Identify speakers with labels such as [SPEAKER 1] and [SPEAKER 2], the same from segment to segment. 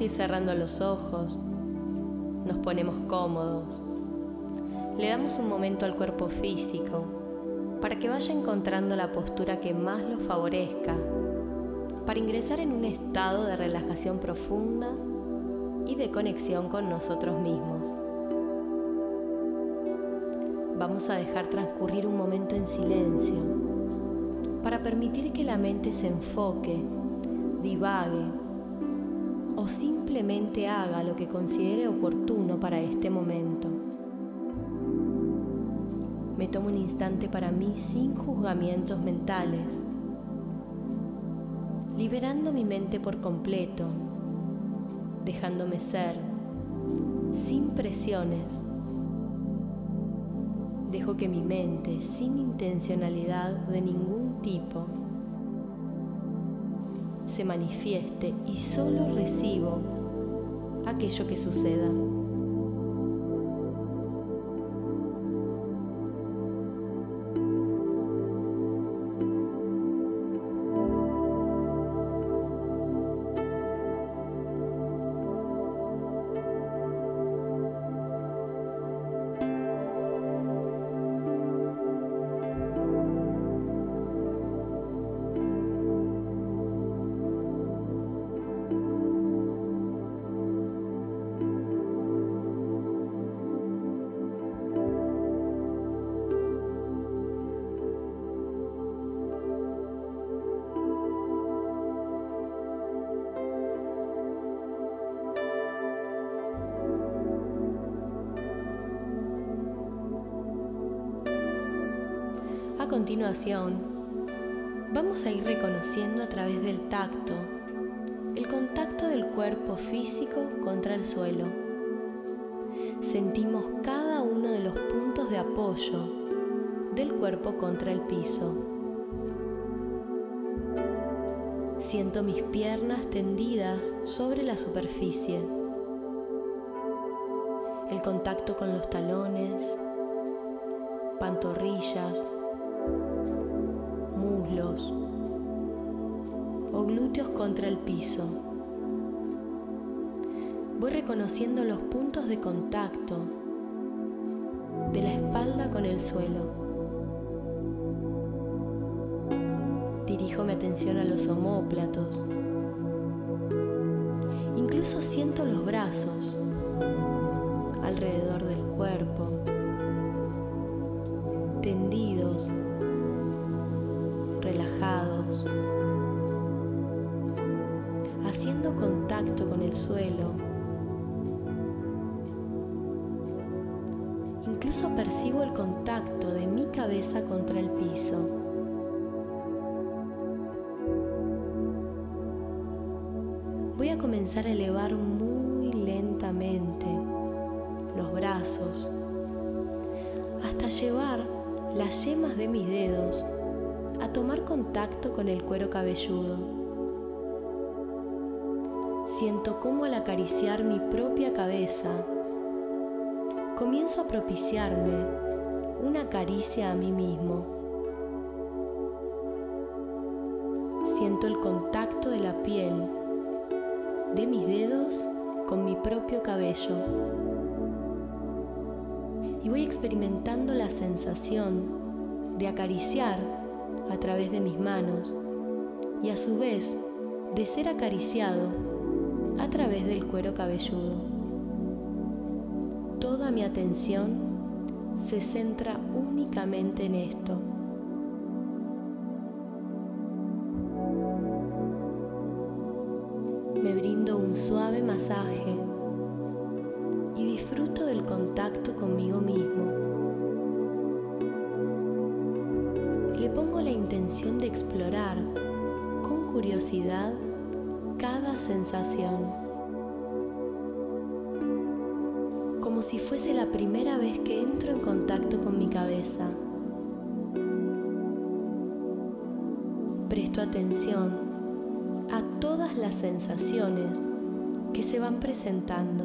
[SPEAKER 1] Ir cerrando los ojos, nos ponemos cómodos, le damos un momento al cuerpo físico para que vaya encontrando la postura que más lo favorezca, para ingresar en un estado de relajación profunda y de conexión con nosotros mismos. Vamos a dejar transcurrir un momento en silencio para permitir que la mente se enfoque, divague o simplemente haga lo que considere oportuno para este momento. Me tomo un instante para mí sin juzgamientos mentales, liberando mi mente por completo, dejándome ser, sin presiones. Dejo que mi mente, sin intencionalidad de ningún tipo, se manifieste y solo recibo aquello que suceda. Continuación, vamos a ir reconociendo a través del tacto el contacto del cuerpo físico contra el suelo. Sentimos cada uno de los puntos de apoyo del cuerpo contra el piso. Siento mis piernas tendidas sobre la superficie. El contacto con los talones, pantorrillas, o glúteos contra el piso. Voy reconociendo los puntos de contacto de la espalda con el suelo. Dirijo mi atención a los omóplatos. Incluso siento los brazos alrededor del cuerpo, tendidos haciendo contacto con el suelo. Incluso percibo el contacto de mi cabeza contra el piso. Voy a comenzar a elevar muy lentamente los brazos hasta llevar las yemas de mis dedos tomar contacto con el cuero cabelludo. Siento cómo al acariciar mi propia cabeza, comienzo a propiciarme una caricia a mí mismo. Siento el contacto de la piel de mis dedos con mi propio cabello. Y voy experimentando la sensación de acariciar a través de mis manos y a su vez de ser acariciado a través del cuero cabelludo. Toda mi atención se centra únicamente en esto. Me brindo un suave masaje y disfruto del contacto conmigo mismo. Intención de explorar con curiosidad cada sensación, como si fuese la primera vez que entro en contacto con mi cabeza. Presto atención a todas las sensaciones que se van presentando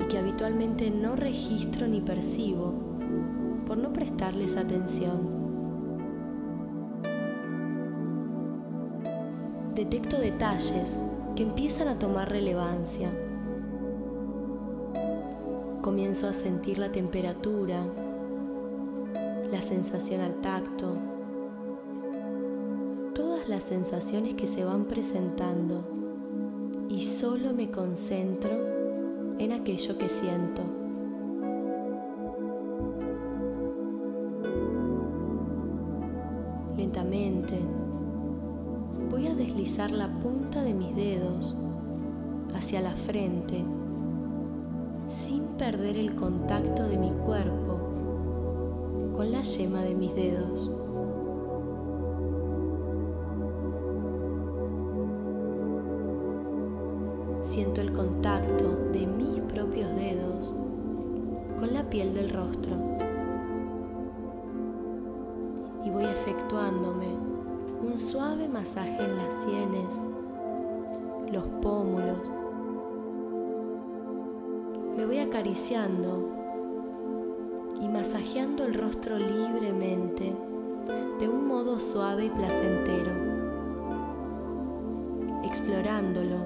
[SPEAKER 1] y que habitualmente no registro ni percibo por no prestarles atención. Detecto detalles que empiezan a tomar relevancia. Comienzo a sentir la temperatura, la sensación al tacto, todas las sensaciones que se van presentando y solo me concentro en aquello que siento. Deslizar la punta de mis dedos hacia la frente sin perder el contacto de mi cuerpo con la yema de mis dedos. Siento el contacto de mis propios dedos con la piel del rostro y voy efectuándome un suave masaje en las sienes, los pómulos. Me voy acariciando y masajeando el rostro libremente de un modo suave y placentero, explorándolo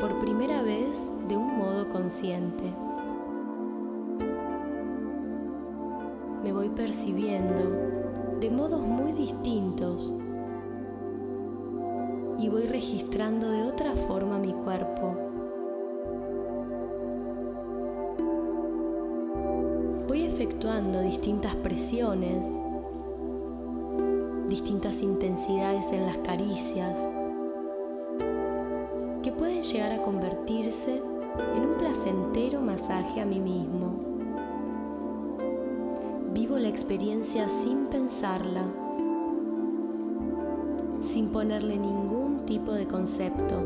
[SPEAKER 1] por primera vez de un modo consciente. Me voy percibiendo de modos muy distintos y voy registrando de otra forma mi cuerpo. Voy efectuando distintas presiones, distintas intensidades en las caricias, que pueden llegar a convertirse en un placentero masaje a mí mismo. Vivo la experiencia sin pensarla, sin ponerle ningún tipo de concepto.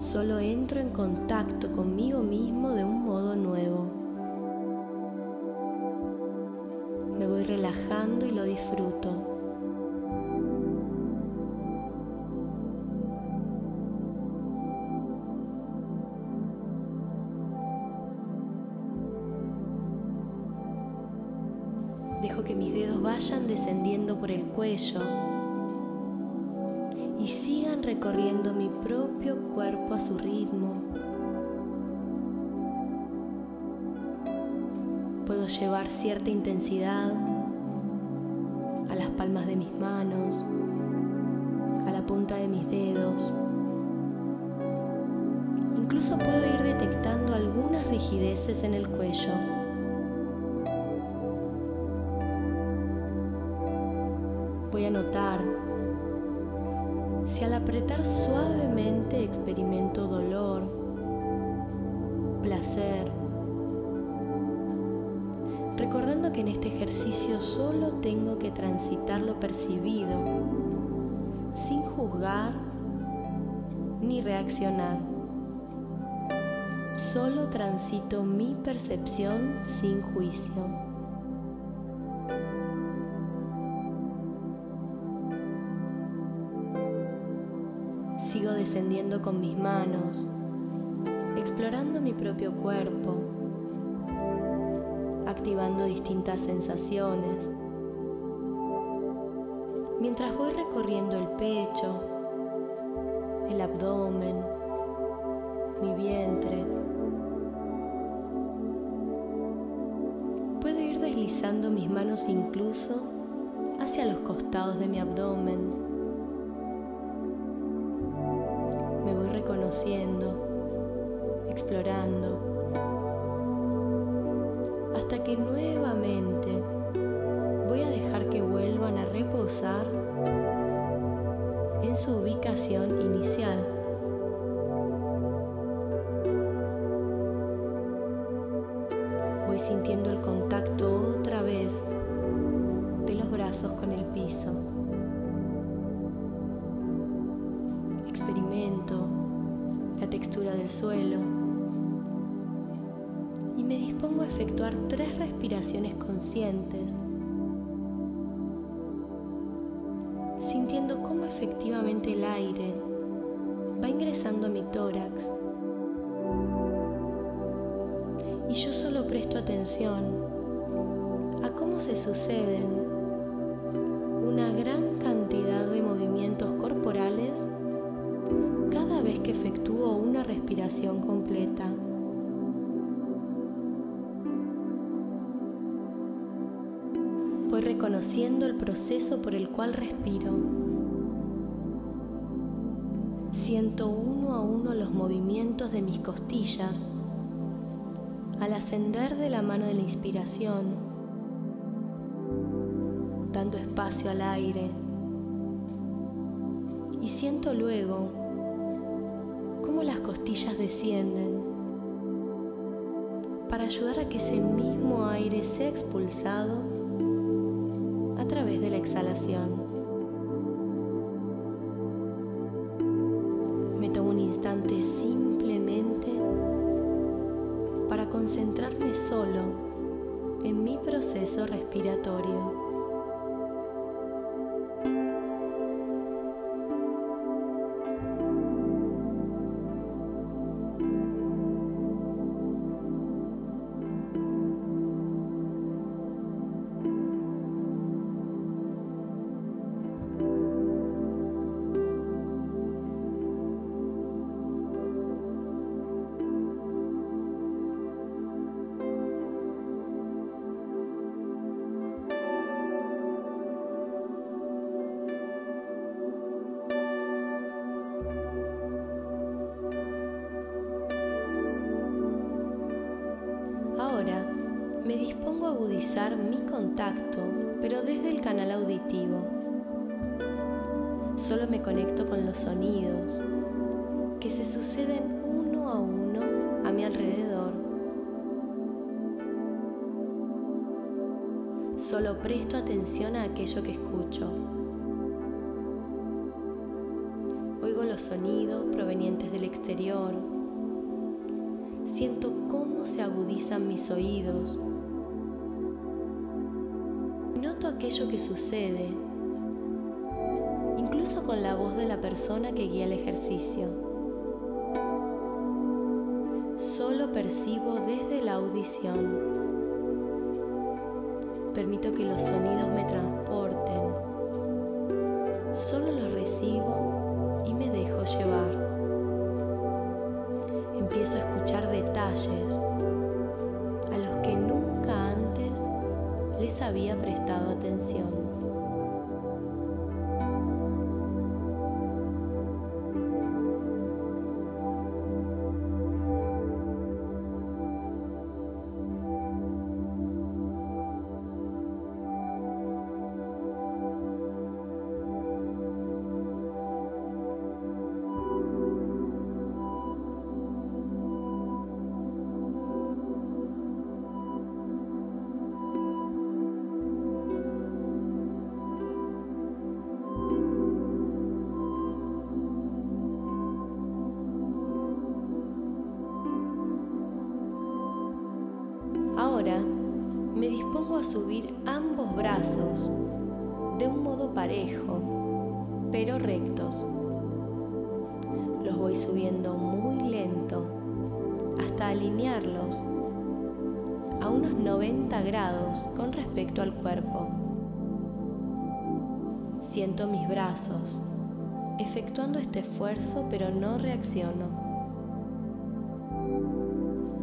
[SPEAKER 1] Solo entro en contacto conmigo mismo de un modo nuevo. Me voy relajando y lo disfruto. Dejo que mis dedos vayan descendiendo por el cuello y sigan recorriendo mi propio cuerpo a su ritmo. Puedo llevar cierta intensidad a las palmas de mis manos, a la punta de mis dedos. Incluso puedo ir detectando algunas rigideces en el cuello. Voy a notar si al apretar suavemente experimento dolor, placer, recordando que en este ejercicio solo tengo que transitar lo percibido, sin juzgar ni reaccionar. Solo transito mi percepción sin juicio. Descendiendo con mis manos, explorando mi propio cuerpo, activando distintas sensaciones. Mientras voy recorriendo el pecho, el abdomen, mi vientre, puedo ir deslizando mis manos incluso hacia los costados de mi abdomen reconociendo, explorando, hasta que nuevamente voy a dejar que vuelvan a reposar en su ubicación inicial. Y yo solo presto atención a cómo se suceden una gran cantidad de movimientos corporales cada vez que efectúo una respiración completa. Voy reconociendo el proceso por el cual respiro. Siento uno a uno los movimientos de mis costillas al ascender de la mano de la inspiración, dando espacio al aire. Y siento luego cómo las costillas descienden para ayudar a que ese mismo aire sea expulsado a través de la exhalación. Me tomo un instante concentrarme solo en mi proceso respiratorio. Me dispongo a agudizar mi contacto, pero desde el canal auditivo. Solo me conecto con los sonidos que se suceden uno a uno a mi alrededor. Solo presto atención a aquello que escucho. Oigo los sonidos provenientes del exterior. Siento cómo se agudizan mis oídos noto aquello que sucede, incluso con la voz de la persona que guía el ejercicio. Solo percibo desde la audición. Permito que los sonidos me transporten. Me dispongo a subir ambos brazos de un modo parejo, pero rectos. Los voy subiendo muy lento hasta alinearlos a unos 90 grados con respecto al cuerpo. Siento mis brazos efectuando este esfuerzo, pero no reacciono.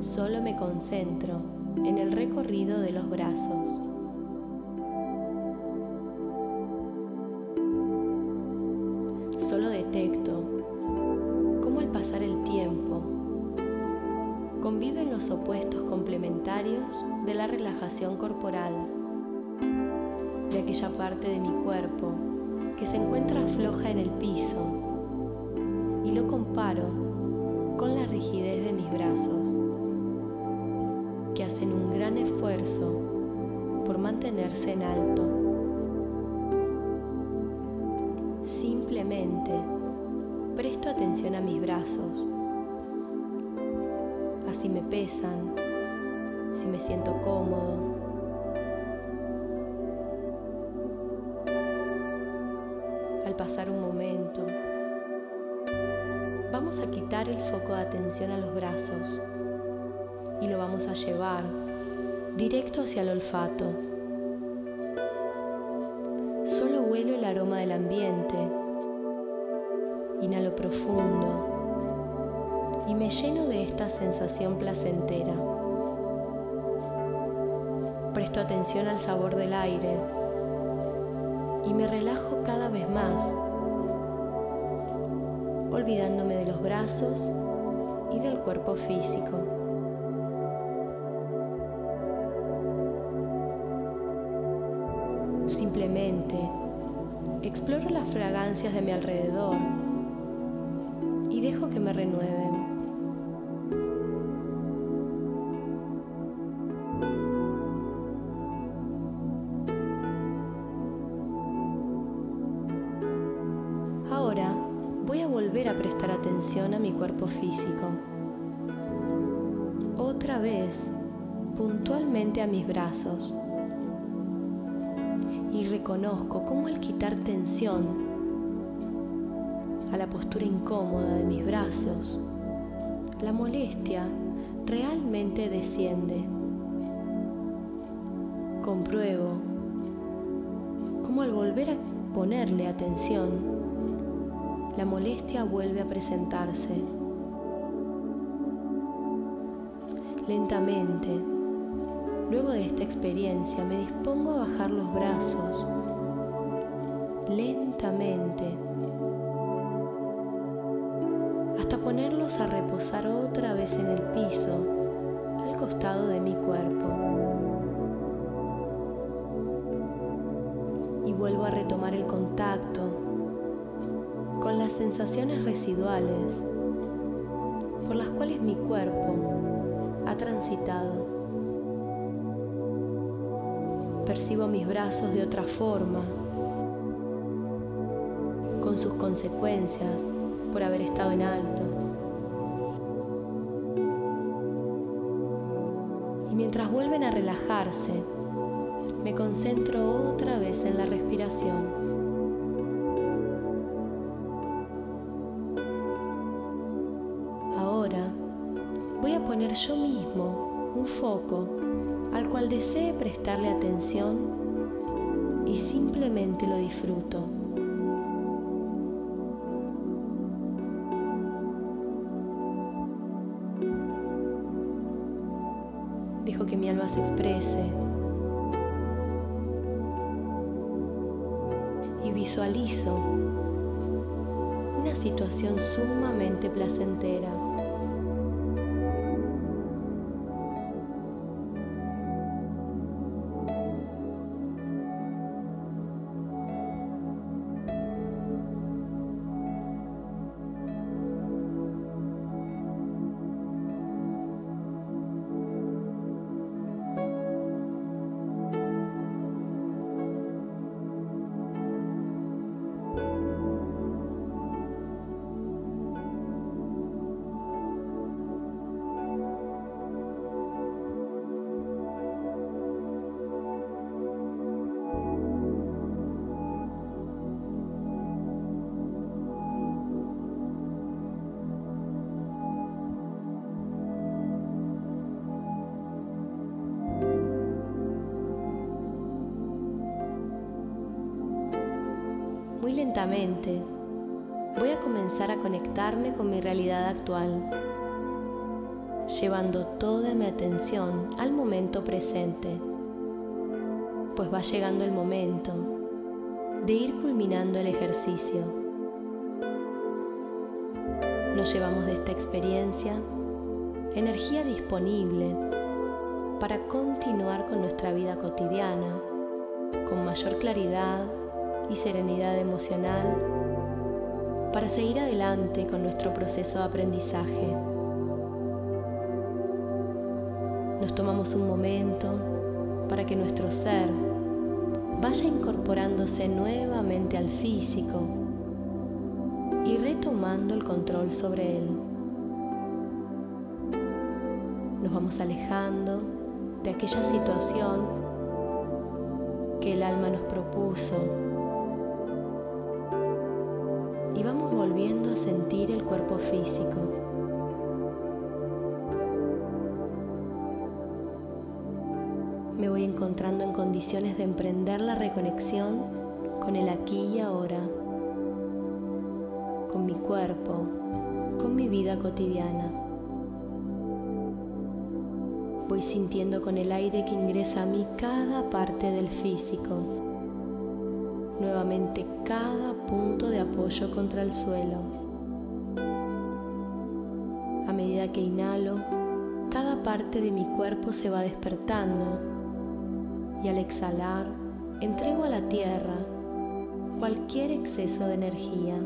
[SPEAKER 1] Solo me concentro en el recorrido de los brazos. Solo detecto cómo al pasar el tiempo conviven los opuestos complementarios de la relajación corporal, de aquella parte de mi cuerpo que se encuentra floja en el piso, y lo comparo con la rigidez de mis brazos que hacen un gran esfuerzo por mantenerse en alto. Simplemente presto atención a mis brazos, así me pesan, si me siento cómodo. Al pasar un momento, vamos a quitar el foco de atención a los brazos y lo vamos a llevar directo hacia el olfato. Solo huelo el aroma del ambiente. Inhalo profundo y me lleno de esta sensación placentera. Presto atención al sabor del aire y me relajo cada vez más, olvidándome de los brazos y del cuerpo físico. Exploro las fragancias de mi alrededor y dejo que me renueven. Ahora voy a volver a prestar atención a mi cuerpo físico. Otra vez, puntualmente a mis brazos. Reconozco cómo al quitar tensión a la postura incómoda de mis brazos, la molestia realmente desciende. Compruebo cómo al volver a ponerle atención, la molestia vuelve a presentarse. Lentamente, luego de esta experiencia, me dispongo a bajar los brazos. Lentamente hasta ponerlos a reposar otra vez en el piso, al costado de mi cuerpo. Y vuelvo a retomar el contacto con las sensaciones residuales por las cuales mi cuerpo ha transitado. Percibo mis brazos de otra forma, con sus consecuencias por haber estado en alto. Y mientras vuelven a relajarse, me concentro otra vez en la respiración. Ahora voy a poner yo mismo un foco cual desee prestarle atención y simplemente lo disfruto. Dejo que mi alma se exprese. Y visualizo una situación sumamente placentera. Lentamente voy a comenzar a conectarme con mi realidad actual, llevando toda mi atención al momento presente, pues va llegando el momento de ir culminando el ejercicio. Nos llevamos de esta experiencia energía disponible para continuar con nuestra vida cotidiana con mayor claridad y serenidad emocional para seguir adelante con nuestro proceso de aprendizaje. Nos tomamos un momento para que nuestro ser vaya incorporándose nuevamente al físico y retomando el control sobre él. Nos vamos alejando de aquella situación que el alma nos propuso sentir el cuerpo físico. Me voy encontrando en condiciones de emprender la reconexión con el aquí y ahora, con mi cuerpo, con mi vida cotidiana. Voy sintiendo con el aire que ingresa a mí cada parte del físico. Nuevamente cada punto de apoyo contra el suelo. Que inhalo, cada parte de mi cuerpo se va despertando y al exhalar entrego a la tierra cualquier exceso de energía.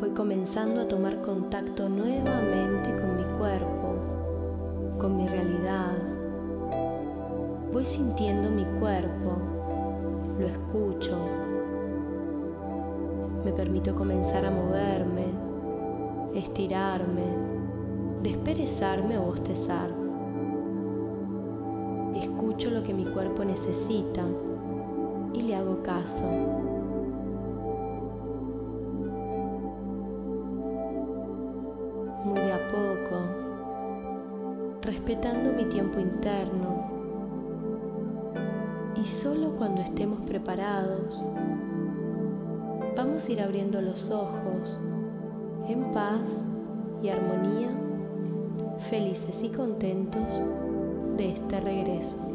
[SPEAKER 1] Voy comenzando a tomar contacto nuevamente con mi cuerpo, con mi realidad. Voy sintiendo mi cuerpo, lo escucho. Me permito comenzar a moverme, estirarme, desperezarme o bostezar. Escucho lo que mi cuerpo necesita y le hago caso. Muy de a poco, respetando mi tiempo interno. Y solo cuando estemos preparados, vamos a ir abriendo los ojos en paz y armonía, felices y contentos de este regreso.